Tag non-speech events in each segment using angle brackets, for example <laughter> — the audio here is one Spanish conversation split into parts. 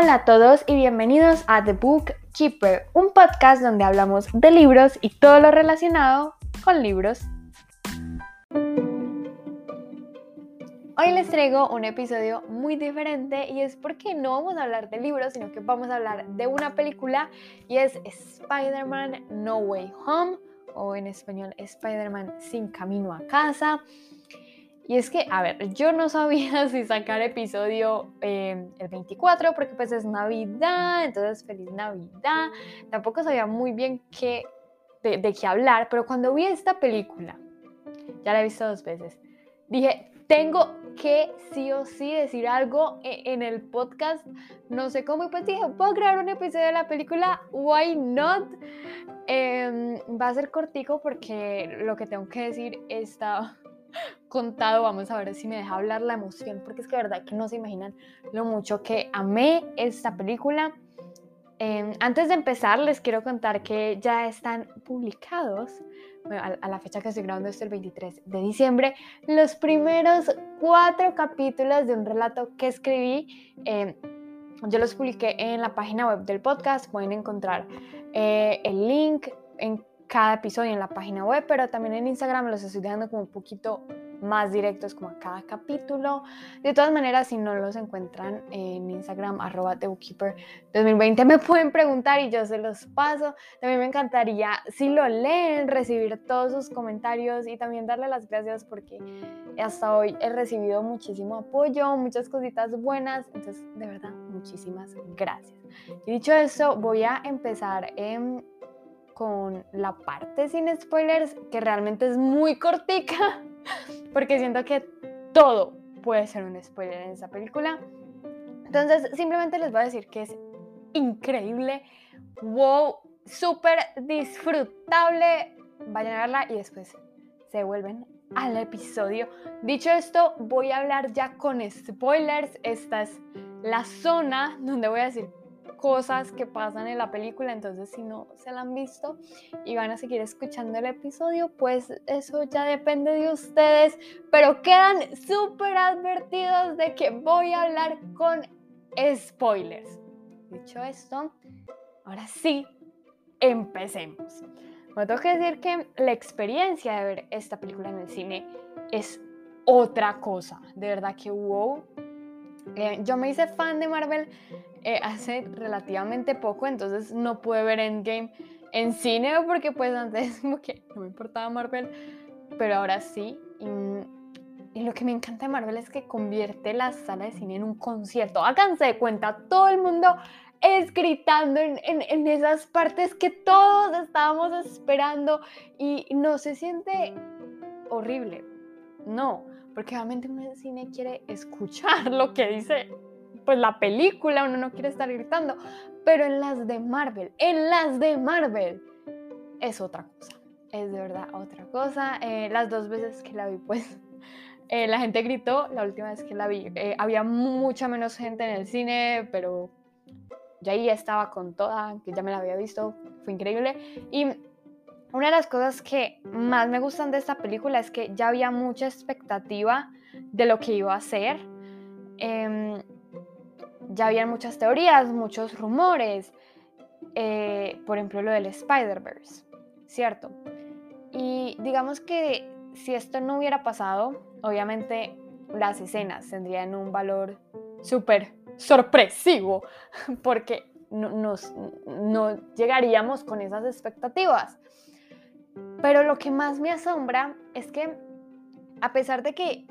Hola a todos y bienvenidos a The Book Keeper, un podcast donde hablamos de libros y todo lo relacionado con libros. Hoy les traigo un episodio muy diferente y es porque no vamos a hablar de libros, sino que vamos a hablar de una película y es Spider-Man No Way Home o en español Spider-Man Sin Camino a Casa. Y es que, a ver, yo no sabía <laughs> si sacar episodio eh, el 24 porque pues es Navidad, entonces feliz Navidad. Tampoco sabía muy bien qué, de, qué hablar, pero cuando vi esta película, ya la he visto dos veces, dije, tengo que sí o sí decir algo e, en el podcast. No sé cómo, y pues dije, puedo crear un episodio de la película, why not? Em, va a ser cortico porque lo que tengo que decir está contado. Vamos a ver si me deja hablar la emoción, porque es que de verdad que no se imaginan lo mucho que amé esta película. Em, antes de empezar, les quiero contar que ya están publicados, a, la fecha que estoy grabando esto, el 23 de diciembre, los primeros cuatro capítulos de un relato que escribí. Em, yo los publiqué en la página web del podcast, pueden encontrar eh, el link en cada episodio en la página web, pero también en Instagram los estoy dejando como un poquito más directos como a cada capítulo. De todas maneras, si no los encuentran en Instagram, arroba Bookkeeper 2020, me pueden preguntar y yo se los paso. También me encantaría, si lo leen, recibir todos sus comentarios y también darle las gracias porque hasta hoy he recibido muchísimo apoyo, muchas cositas buenas. Entonces, de verdad, muchísimas gracias. Y dicho eso, voy a empezar en con la parte sin spoilers, que realmente es muy cortica, porque siento que todo puede ser un spoiler en esa película. Entonces, simplemente les voy a decir que es increíble, wow, súper disfrutable. Vayan a verla y después se vuelven al episodio. Dicho esto, voy a hablar ya con spoilers. Esta es la zona donde voy a decir cosas que pasan en la película, entonces si no se la han visto y van a seguir escuchando el episodio, pues eso ya depende de ustedes, pero quedan súper advertidos de que voy a hablar con spoilers. Dicho esto, ahora sí, empecemos. Me tengo que decir que la experiencia de ver esta película en el cine es otra cosa. De verdad que wow. Eh, yo me hice fan de Marvel eh, hace relativamente poco, entonces no pude ver Endgame en cine porque pues antes <laughs> como que no me importaba Marvel, pero ahora sí. Y, lo que me encanta de Marvel es que convierte la sala de cine en un concierto. Háganse de cuenta, todo el mundo es gritando en, en, esas partes que todos estábamos esperando y no se siente horrible. No, porque realmente uno en cine quiere escuchar <laughs> lo que dice pues la película, uno no quiere estar gritando, pero en las de Marvel, en las de Marvel, es otra cosa, es de verdad otra cosa. Eh, las dos veces que la vi, pues <laughs> eh, la gente gritó, la última vez que la vi, eh, había mucha menos gente en el cine, pero ya ahí estaba con toda, que ya me la había visto, fue increíble. Y una de las cosas que más me gustan de esta película es que ya había mucha expectativa de lo que iba a ser. Em, ya habían muchas teorías, muchos rumores, eh, por ejemplo lo del Spider-Verse, ¿cierto? Y digamos que si esto no hubiera pasado, obviamente las escenas tendrían un valor súper sorpresivo, <laughs> porque no, nos, no llegaríamos con esas expectativas. Pero lo que más me asombra es que a pesar de que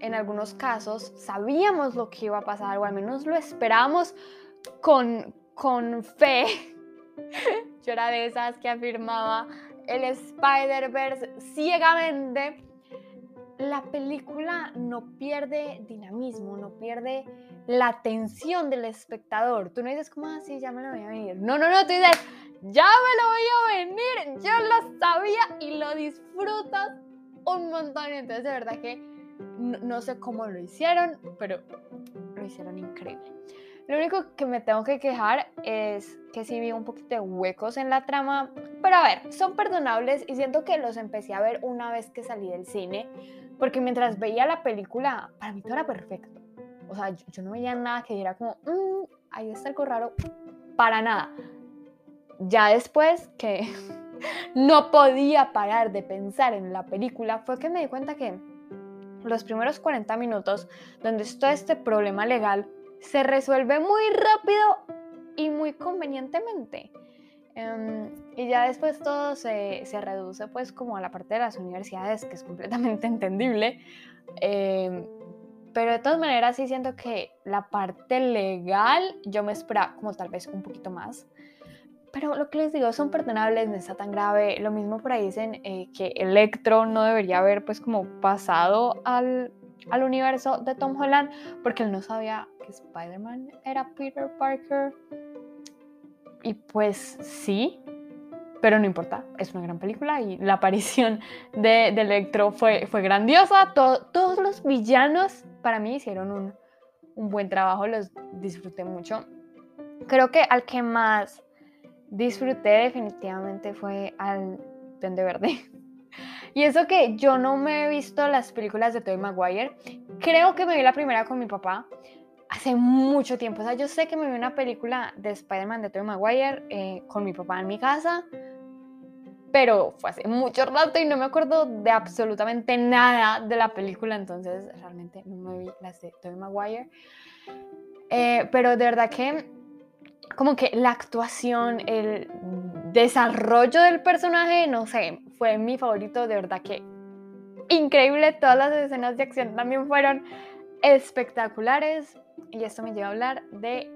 en algunos casos sabíamos lo que iba a pasar o al menos lo esperábamos con, con fe. <laughs> Yo era de esas que afirmaba el Spider-Verse ciegamente. La película no pierde dinamismo, no pierde la atención del espectador. Tú no dices como así, ah, ya me lo voy a venir. No, no, no, tú dices, ya me lo voy a venir, yo lo sabía y lo disfrutas un montón. Entonces, de verdad que no, sé cómo lo hicieron, pero lo hicieron increíble. Lo único que me tengo que quejar es que sí vi un poquito de huecos en la trama, pero a ver, son perdonables y siento que los empecé a ver una vez que salí del cine, porque mientras veía la película, para mí todo era perfecto. O sea, yo, no veía nada que diera como, mm, ahí está algo raro, para nada. Ya después que <laughs> no podía parar de pensar en la película, fue que me di cuenta que los primeros 40 minutos, donde está este problema legal, se resuelve muy rápido y muy convenientemente. Em, y ya después todo se, se, reduce pues como a la parte de las universidades, que es completamente <laughs> entendible. Em, pero de todas maneras sí siento que la parte legal yo me esperaba como tal vez un poquito más. Pero lo que les digo, son perdonables, no está tan grave. Lo mismo por ahí dicen eh, que Electro no debería haber pues como pasado al, al universo de Tom Holland porque él no sabía que Spider-Man era Peter Parker. Y pues sí, pero no importa, es una gran película y la aparición de, Electro fue, fue grandiosa. todos los villanos para mí hicieron un, un buen trabajo, los disfruté mucho. Creo que al que más disfruté definitivamente fue al Duende Verde. <laughs> Y eso que yo no me he visto las películas de Tobey Maguire, creo que me vi la primera con mi papá hace mucho tiempo. O sea, yo sé que me vi una película de Spider-Man de Tobey Maguire eh, con mi papá en mi casa, pero fue hace mucho rato y no me acuerdo de absolutamente nada de la película, entonces realmente no me vi las de Tobey Maguire. Eh, pero de verdad que como que la actuación, el desarrollo del personaje, no sé, fue mi favorito, de verdad que increíble, todas las escenas de acción también fueron espectaculares y esto me lleva a hablar de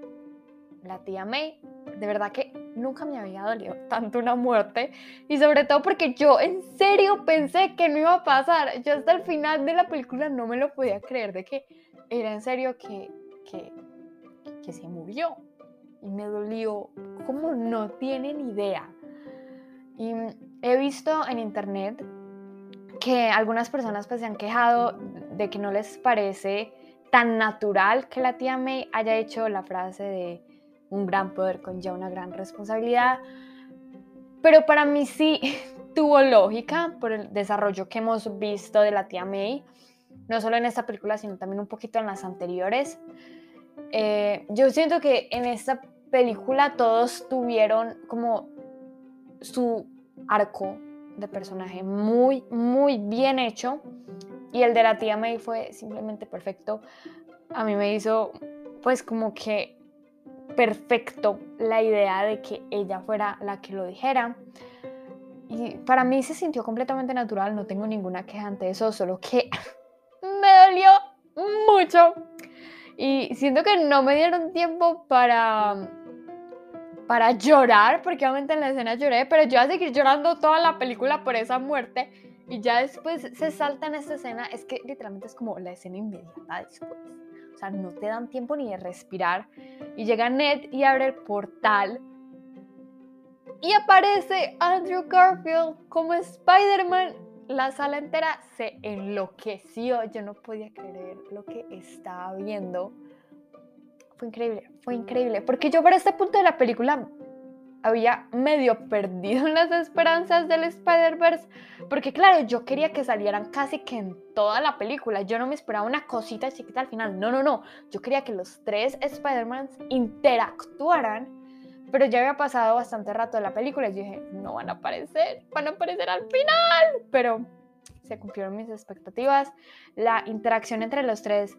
la tía May, de verdad que nunca me había dolido tanto una muerte y sobre todo porque yo en serio pensé que no iba a pasar, yo hasta el final de la película no me lo podía creer de que era en serio que, que, se murió y me dolió como no tienen idea. Y he visto en internet que algunas personas pues se han quejado de que no les parece tan natural que la tía May haya hecho la frase de un gran poder con ya una gran responsabilidad. Pero para mí sí <laughs> tuvo lógica por el desarrollo que hemos visto de la tía May, no solo en esta película, sino también un poquito en las anteriores. Eh, yo siento que en esta película todos tuvieron como su arco de personaje muy, muy bien hecho. Y el de la tía May fue simplemente perfecto. A mí me hizo, pues, como que perfecto la idea de que ella fuera la que lo dijera. Y para mí se sintió completamente natural, no tengo ninguna queja ante eso, solo que <laughs> me dolió mucho. Y siento que no me dieron tiempo para para llorar, porque obviamente en la escena lloré, pero yo voy a seguir llorando toda la película por esa muerte. Y ya después se salta en esta escena, es que literalmente es como la escena inmediata después. O sea, no te dan tiempo ni de respirar. Y llega Ned y abre el portal. Y aparece Andrew Garfield como Spider-Man. La sala entera se enloqueció. Yo no podía creer lo que estaba viendo fue increíble, fue increíble. Porque yo para este punto de la película había medio perdido <laughs> las esperanzas del Spider-Verse. Porque claro, yo quería que salieran casi que en toda la película. Yo no me esperaba una cosita chiquita al final. No, no, no. Yo quería que los tres Spider-Mans interactuaran. Pero ya había pasado bastante rato de la película y dije, no van a aparecer, van a aparecer al final. Pero se cumplieron mis expectativas. La interacción entre los tres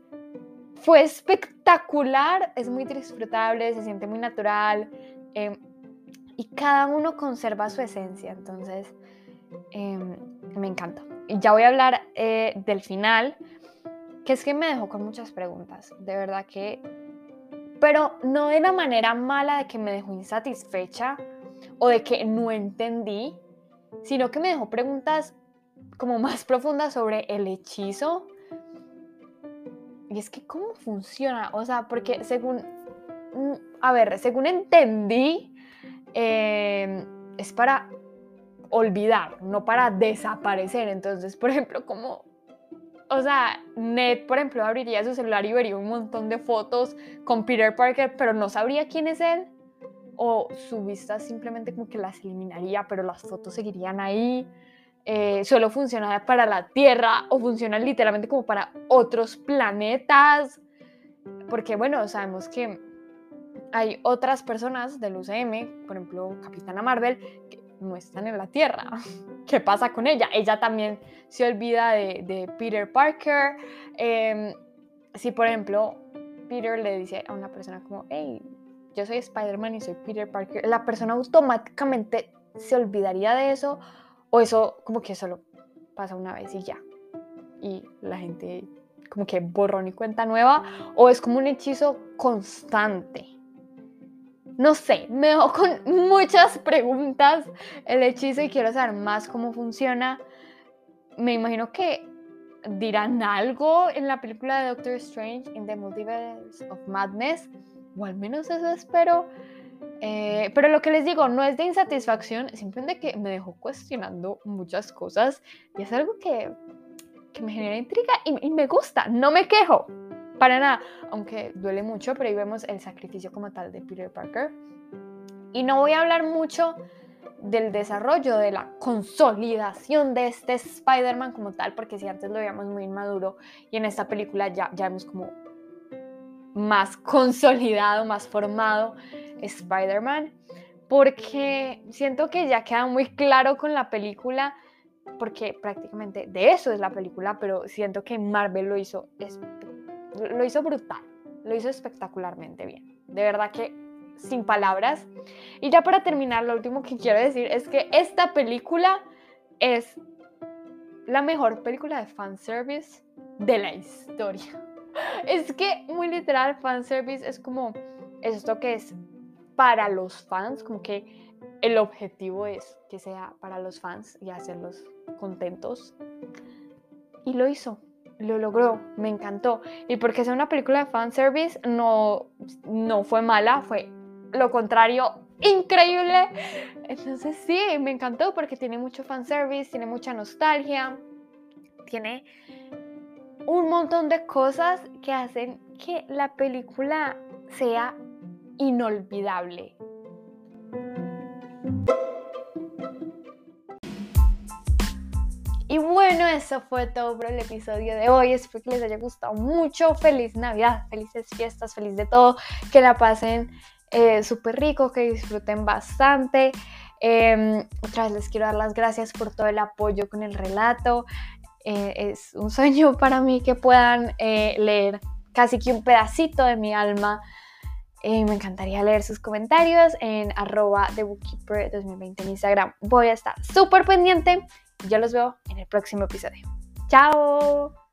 fue espectacular, es muy disfrutable, se siente muy natural em, y cada uno conserva su esencia, entonces em, me encanta. Y ya voy a hablar eh, del final, que es que me dejó con muchas preguntas, de verdad que, pero no de la manera mala de que me dejó insatisfecha o de que no entendí, sino que me dejó preguntas como más profundas sobre el hechizo y es que, ¿cómo funciona? O sea, porque según, mm, a ver, según entendí, em, es para olvidar, no para desaparecer. Entonces, por ejemplo, como, o sea, Ned, por ejemplo, abriría su celular y vería un montón de fotos con Peter Parker, pero no sabría quién es él. O su vista simplemente como que las eliminaría, pero las fotos seguirían ahí. Eh, solo funciona para la Tierra o funciona literalmente como para otros planetas. Porque bueno, sabemos que hay otras personas del UCM, por ejemplo, Capitana Marvel, que no están en la Tierra. <laughs> ¿Qué pasa con ella? Ella también se olvida de, Peter Parker. Em, si, por ejemplo, Peter le dice a una persona como, hey, yo soy Spider-Man y soy Peter Parker, la persona automáticamente se olvidaría de eso o eso como que solo pasa una vez y ya. Y la gente como que borrón y cuenta nueva o es como un hechizo constante. No sé, me dejo con <laughs> muchas preguntas el hechizo y quiero saber más cómo funciona. Me imagino que dirán algo en la película de Doctor Strange in the Multiverse of Madness, o al menos eso espero. Eh, pero lo que les digo no es de insatisfacción, simplemente que me dejó cuestionando muchas cosas y es algo que, que me genera intriga y, y me gusta, no me quejo, para nada, aunque duele mucho, pero ahí vemos el sacrificio como tal de Peter Parker. Y no voy a hablar mucho del desarrollo, de la consolidación de este Spider-Man como tal, porque si antes lo veíamos muy inmaduro y en esta película ya, ya vemos como más consolidado, más formado Spider-Man, porque siento que ya queda muy claro con la película, porque prácticamente de eso es la película, pero siento que Marvel lo hizo, lo hizo brutal, lo hizo espectacularmente bien. De verdad que sin palabras. Y ya para terminar, lo último que quiero decir es que esta película es la mejor película de fanservice de la historia. <laughs> Es que muy literal, fanservice es como esto que es para los fans, como que el objetivo es que sea para los fans y hacerlos contentos. Y lo hizo, lo logró, me encantó. Y porque sea una película de fanservice, no, no fue mala, fue lo contrario, increíble. Entonces sí, me encantó porque tiene mucho fanservice, tiene mucha nostalgia, tiene un montón de cosas que hacen que la película sea inolvidable. Y bueno, eso fue todo por el episodio de hoy. Espero que les haya gustado mucho. Feliz Navidad, felices fiestas, feliz de todo. Que la pasen eh, súper rico, que disfruten bastante. Em, otra vez les quiero dar las gracias por todo el apoyo con el relato. Eh, es un sueño para mí que puedan eh, leer casi que un pedacito de mi alma. Me encantaría leer sus comentarios en arroba de Bookkeeper 2020 en Instagram. Voy a estar súper pendiente. Yo los veo en el próximo episodio. ¡Chao!